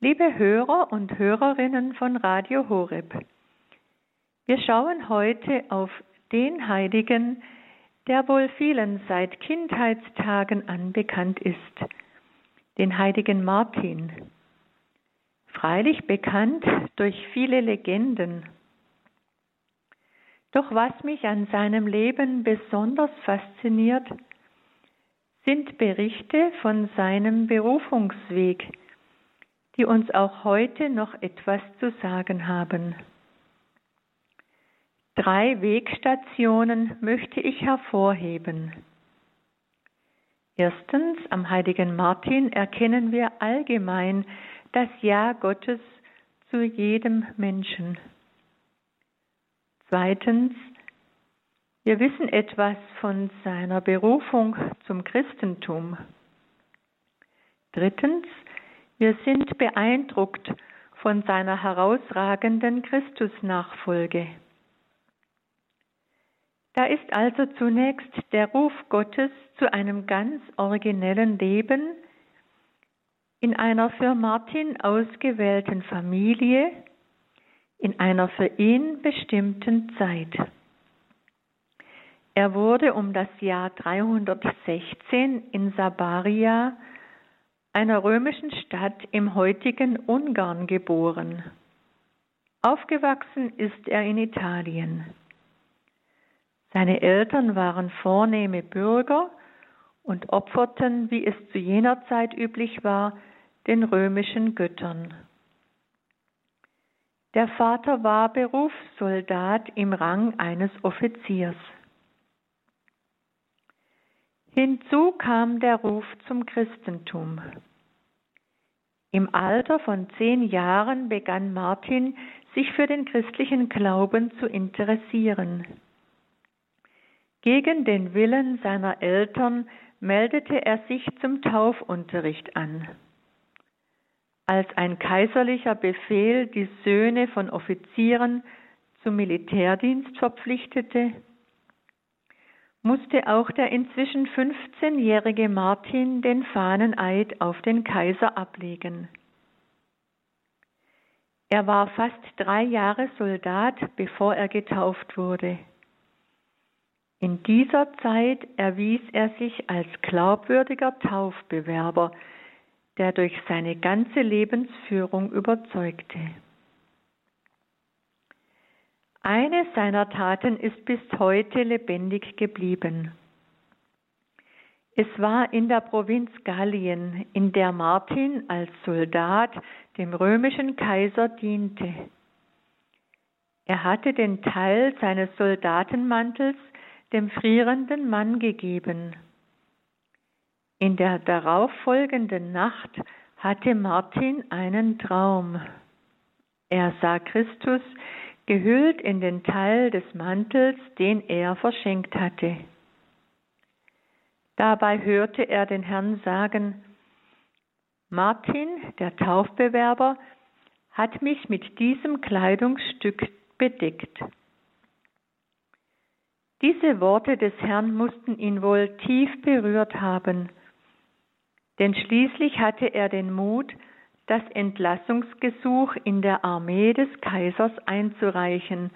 Liebe Hörer und Hörerinnen von Radio Horeb, wir schauen heute auf den Heiligen, der wohl vielen seit Kindheitstagen an bekannt ist, den heiligen Martin. Freilich bekannt durch viele Legenden. Doch was mich an seinem Leben besonders fasziniert, sind Berichte von seinem Berufungsweg, die uns auch heute noch etwas zu sagen haben. Drei Wegstationen möchte ich hervorheben. Erstens, am heiligen Martin erkennen wir allgemein das Ja Gottes zu jedem Menschen. Zweitens, wir wissen etwas von seiner Berufung zum Christentum. Drittens, wir sind beeindruckt von seiner herausragenden Christusnachfolge. Da ist also zunächst der Ruf Gottes zu einem ganz originellen Leben in einer für Martin ausgewählten Familie, in einer für ihn bestimmten Zeit. Er wurde um das Jahr 316 in Sabaria einer römischen Stadt im heutigen Ungarn geboren. Aufgewachsen ist er in Italien. Seine Eltern waren vornehme Bürger und opferten, wie es zu jener Zeit üblich war, den römischen Göttern. Der Vater war Berufssoldat im Rang eines Offiziers. Hinzu kam der Ruf zum Christentum. Im Alter von zehn Jahren begann Martin, sich für den christlichen Glauben zu interessieren. Gegen den Willen seiner Eltern meldete er sich zum Taufunterricht an. Als ein kaiserlicher Befehl die Söhne von Offizieren zum Militärdienst verpflichtete, musste auch der inzwischen 15-jährige Martin den Fahneneid auf den Kaiser ablegen. Er war fast drei Jahre Soldat, bevor er getauft wurde. In dieser Zeit erwies er sich als glaubwürdiger Taufbewerber, der durch seine ganze Lebensführung überzeugte. Eine seiner Taten ist bis heute lebendig geblieben. Es war in der Provinz Gallien, in der Martin als Soldat dem römischen Kaiser diente. Er hatte den Teil seines Soldatenmantels dem frierenden Mann gegeben. In der darauffolgenden Nacht hatte Martin einen Traum. Er sah Christus gehüllt in den Teil des Mantels, den er verschenkt hatte. Dabei hörte er den Herrn sagen, Martin, der Taufbewerber, hat mich mit diesem Kleidungsstück bedeckt. Diese Worte des Herrn mussten ihn wohl tief berührt haben, denn schließlich hatte er den Mut, das Entlassungsgesuch in der Armee des Kaisers einzureichen,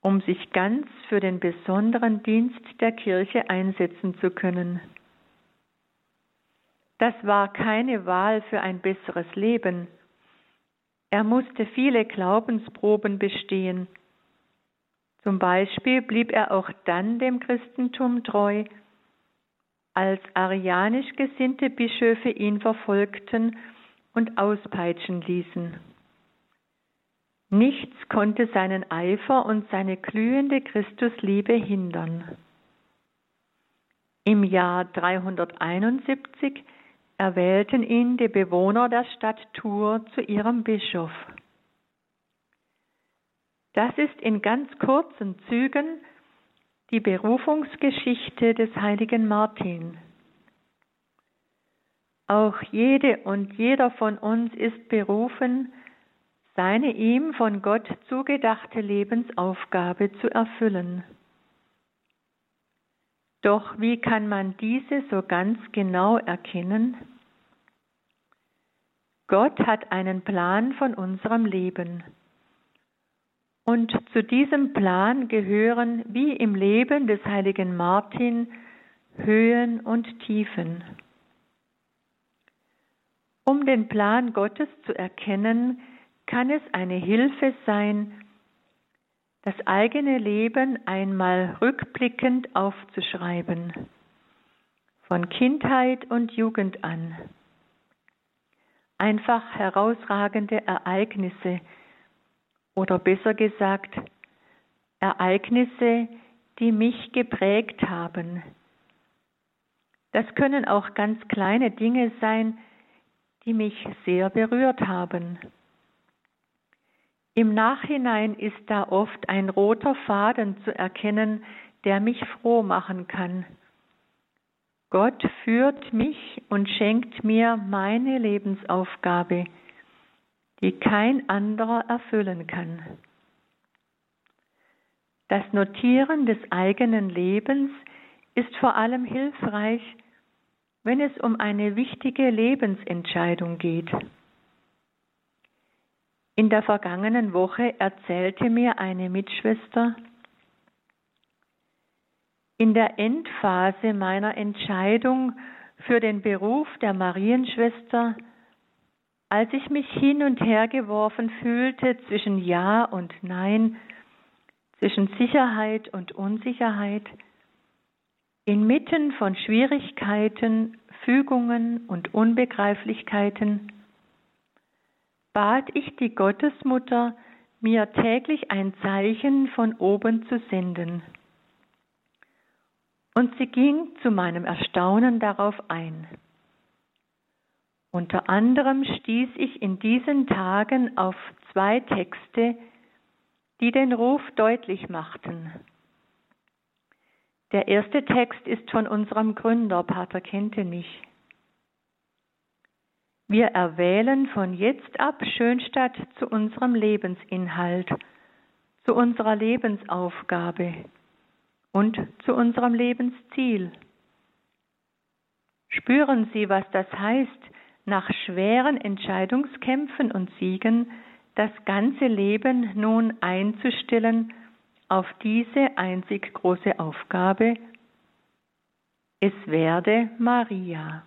um sich ganz für den besonderen Dienst der Kirche einsetzen zu können. Das war keine Wahl für ein besseres Leben. Er musste viele Glaubensproben bestehen. Zum Beispiel blieb er auch dann dem Christentum treu, als arianisch gesinnte Bischöfe ihn verfolgten und auspeitschen ließen. Nichts konnte seinen Eifer und seine glühende Christusliebe hindern. Im Jahr 371 erwählten ihn die Bewohner der Stadt Tours zu ihrem Bischof. Das ist in ganz kurzen Zügen die Berufungsgeschichte des heiligen Martin. Auch jede und jeder von uns ist berufen, seine ihm von Gott zugedachte Lebensaufgabe zu erfüllen. Doch wie kann man diese so ganz genau erkennen? Gott hat einen Plan von unserem Leben. Und zu diesem Plan gehören, wie im Leben des heiligen Martin, Höhen und Tiefen. Um den Plan Gottes zu erkennen, kann es eine Hilfe sein, das eigene Leben einmal rückblickend aufzuschreiben, von Kindheit und Jugend an. Einfach herausragende Ereignisse, oder besser gesagt Ereignisse, die mich geprägt haben. Das können auch ganz kleine Dinge sein, die mich sehr berührt haben. Im Nachhinein ist da oft ein roter Faden zu erkennen, der mich froh machen kann. Gott führt mich und schenkt mir meine Lebensaufgabe, die kein anderer erfüllen kann. Das Notieren des eigenen Lebens ist vor allem hilfreich, wenn es um eine wichtige Lebensentscheidung geht. In der vergangenen Woche erzählte mir eine Mitschwester, in der Endphase meiner Entscheidung für den Beruf der Marienschwester als ich mich hin und her geworfen fühlte zwischen Ja und Nein, zwischen Sicherheit und Unsicherheit, inmitten von Schwierigkeiten, Fügungen und Unbegreiflichkeiten, bat ich die Gottesmutter, mir täglich ein Zeichen von oben zu senden. Und sie ging zu meinem Erstaunen darauf ein. Unter anderem stieß ich in diesen Tagen auf zwei Texte, die den Ruf deutlich machten. Der erste Text ist von unserem Gründer, Pater Kentenich. Wir erwählen von jetzt ab Schönstadt zu unserem Lebensinhalt, zu unserer Lebensaufgabe und zu unserem Lebensziel. Spüren Sie, was das heißt, nach schweren Entscheidungskämpfen und Siegen das ganze Leben nun einzustellen auf diese einzig große Aufgabe, es werde Maria.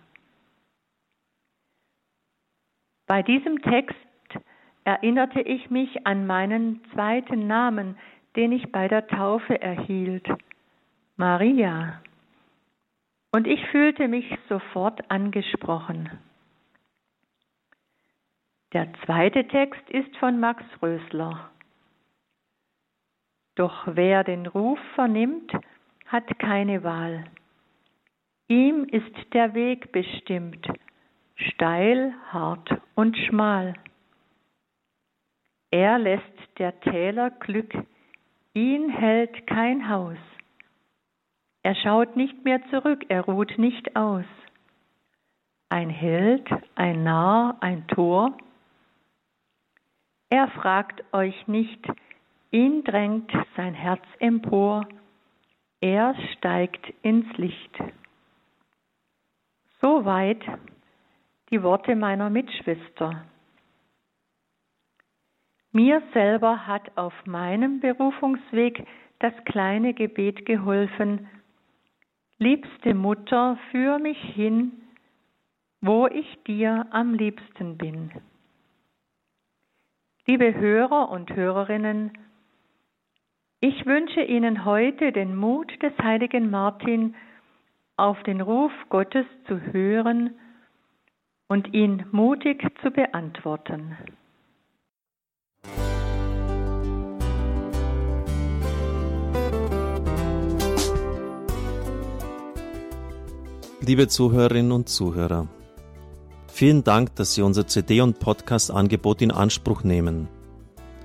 Bei diesem Text erinnerte ich mich an meinen zweiten Namen, den ich bei der Taufe erhielt, Maria. Und ich fühlte mich sofort angesprochen. Der zweite Text ist von Max Rösler. Doch wer den Ruf vernimmt, hat keine Wahl. Ihm ist der Weg bestimmt, steil, hart und schmal. Er lässt der Täler Glück, ihn hält kein Haus. Er schaut nicht mehr zurück, er ruht nicht aus. Ein Held, ein Narr, ein Tor, er fragt euch nicht, ihn drängt sein Herz empor, er steigt ins Licht. Soweit die Worte meiner Mitschwester. Mir selber hat auf meinem Berufungsweg das kleine Gebet geholfen, Liebste Mutter, führ mich hin, wo ich dir am liebsten bin. Liebe Hörer und Hörerinnen, ich wünsche Ihnen heute den Mut des heiligen Martin, auf den Ruf Gottes zu hören und ihn mutig zu beantworten. Liebe Zuhörerinnen und Zuhörer, Vielen Dank, dass Sie unser CD- und Podcast-Angebot in Anspruch nehmen.